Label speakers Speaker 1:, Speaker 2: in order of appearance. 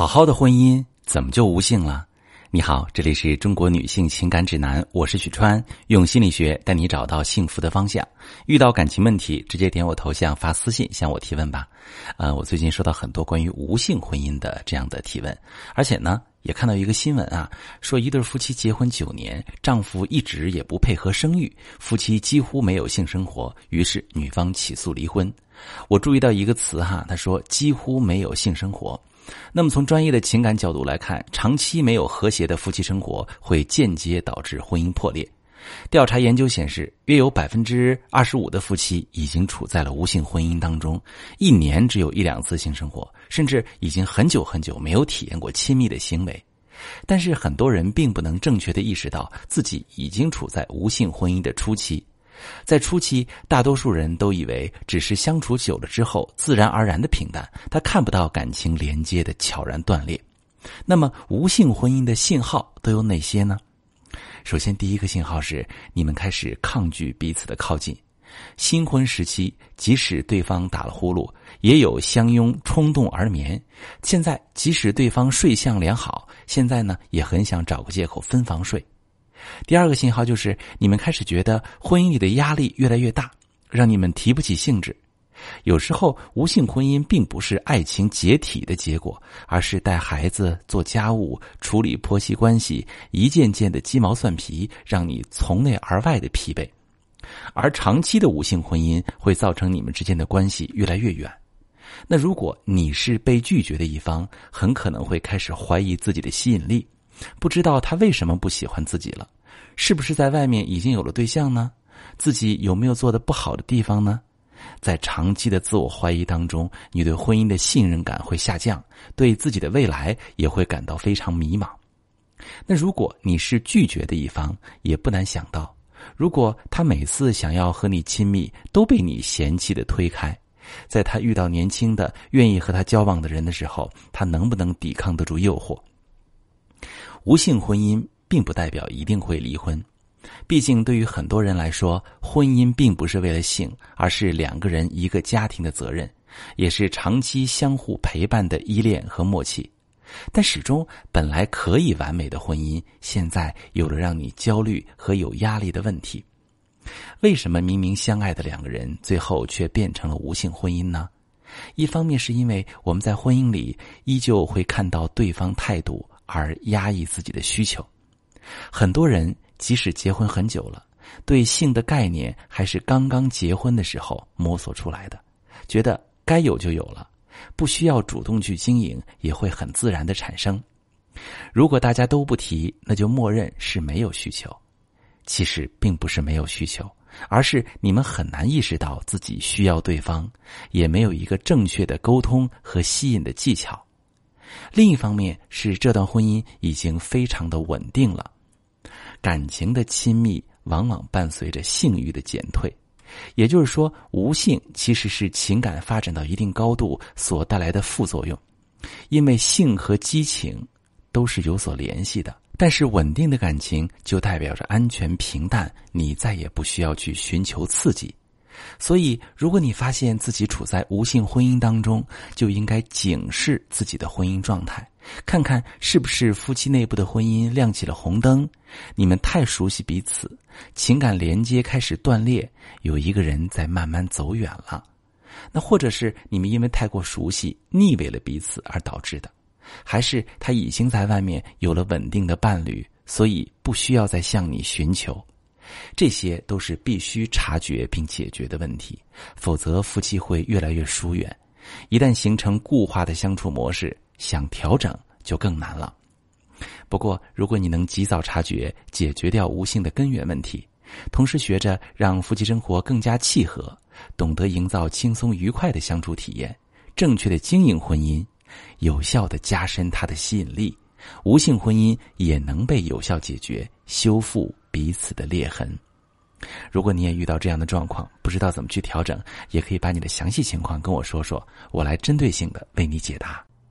Speaker 1: 好好的婚姻怎么就无性了？你好，这里是中国女性情感指南，我是许川，用心理学带你找到幸福的方向。遇到感情问题，直接点我头像发私信向我提问吧。呃，我最近收到很多关于无性婚姻的这样的提问，而且呢，也看到一个新闻啊，说一对夫妻结婚九年，丈夫一直也不配合生育，夫妻几乎没有性生活，于是女方起诉离婚。我注意到一个词哈，他说几乎没有性生活。那么，从专业的情感角度来看，长期没有和谐的夫妻生活会间接导致婚姻破裂。调查研究显示，约有百分之二十五的夫妻已经处在了无性婚姻当中，一年只有一两次性生活，甚至已经很久很久没有体验过亲密的行为。但是，很多人并不能正确的意识到自己已经处在无性婚姻的初期。在初期，大多数人都以为只是相处久了之后自然而然的平淡，他看不到感情连接的悄然断裂。那么，无性婚姻的信号都有哪些呢？首先，第一个信号是你们开始抗拒彼此的靠近。新婚时期，即使对方打了呼噜，也有相拥冲动而眠。现在，即使对方睡相良好，现在呢，也很想找个借口分房睡。第二个信号就是，你们开始觉得婚姻里的压力越来越大，让你们提不起兴致。有时候，无性婚姻并不是爱情解体的结果，而是带孩子、做家务、处理婆媳关系一件件的鸡毛蒜皮，让你从内而外的疲惫。而长期的无性婚姻会造成你们之间的关系越来越远。那如果你是被拒绝的一方，很可能会开始怀疑自己的吸引力。不知道他为什么不喜欢自己了？是不是在外面已经有了对象呢？自己有没有做的不好的地方呢？在长期的自我怀疑当中，你对婚姻的信任感会下降，对自己的未来也会感到非常迷茫。那如果你是拒绝的一方，也不难想到，如果他每次想要和你亲密都被你嫌弃的推开，在他遇到年轻的愿意和他交往的人的时候，他能不能抵抗得住诱惑？无性婚姻并不代表一定会离婚，毕竟对于很多人来说，婚姻并不是为了性，而是两个人一个家庭的责任，也是长期相互陪伴的依恋和默契。但始终本来可以完美的婚姻，现在有了让你焦虑和有压力的问题。为什么明明相爱的两个人，最后却变成了无性婚姻呢？一方面是因为我们在婚姻里依旧会看到对方态度。而压抑自己的需求，很多人即使结婚很久了，对性的概念还是刚刚结婚的时候摸索出来的，觉得该有就有了，不需要主动去经营，也会很自然的产生。如果大家都不提，那就默认是没有需求。其实并不是没有需求，而是你们很难意识到自己需要对方，也没有一个正确的沟通和吸引的技巧。另一方面是这段婚姻已经非常的稳定了，感情的亲密往往伴随着性欲的减退，也就是说，无性其实是情感发展到一定高度所带来的副作用，因为性和激情都是有所联系的。但是稳定的感情就代表着安全平淡，你再也不需要去寻求刺激。所以，如果你发现自己处在无性婚姻当中，就应该警示自己的婚姻状态，看看是不是夫妻内部的婚姻亮起了红灯，你们太熟悉彼此，情感连接开始断裂，有一个人在慢慢走远了。那或者是你们因为太过熟悉，腻味了彼此而导致的，还是他已经在外面有了稳定的伴侣，所以不需要再向你寻求。这些都是必须察觉并解决的问题，否则夫妻会越来越疏远。一旦形成固化的相处模式，想调整就更难了。不过，如果你能及早察觉，解决掉无性的根源问题，同时学着让夫妻生活更加契合，懂得营造轻松愉快的相处体验，正确的经营婚姻，有效的加深它的吸引力，无性婚姻也能被有效解决、修复。彼此的裂痕。如果你也遇到这样的状况，不知道怎么去调整，也可以把你的详细情况跟我说说，我来针对性的为你解答。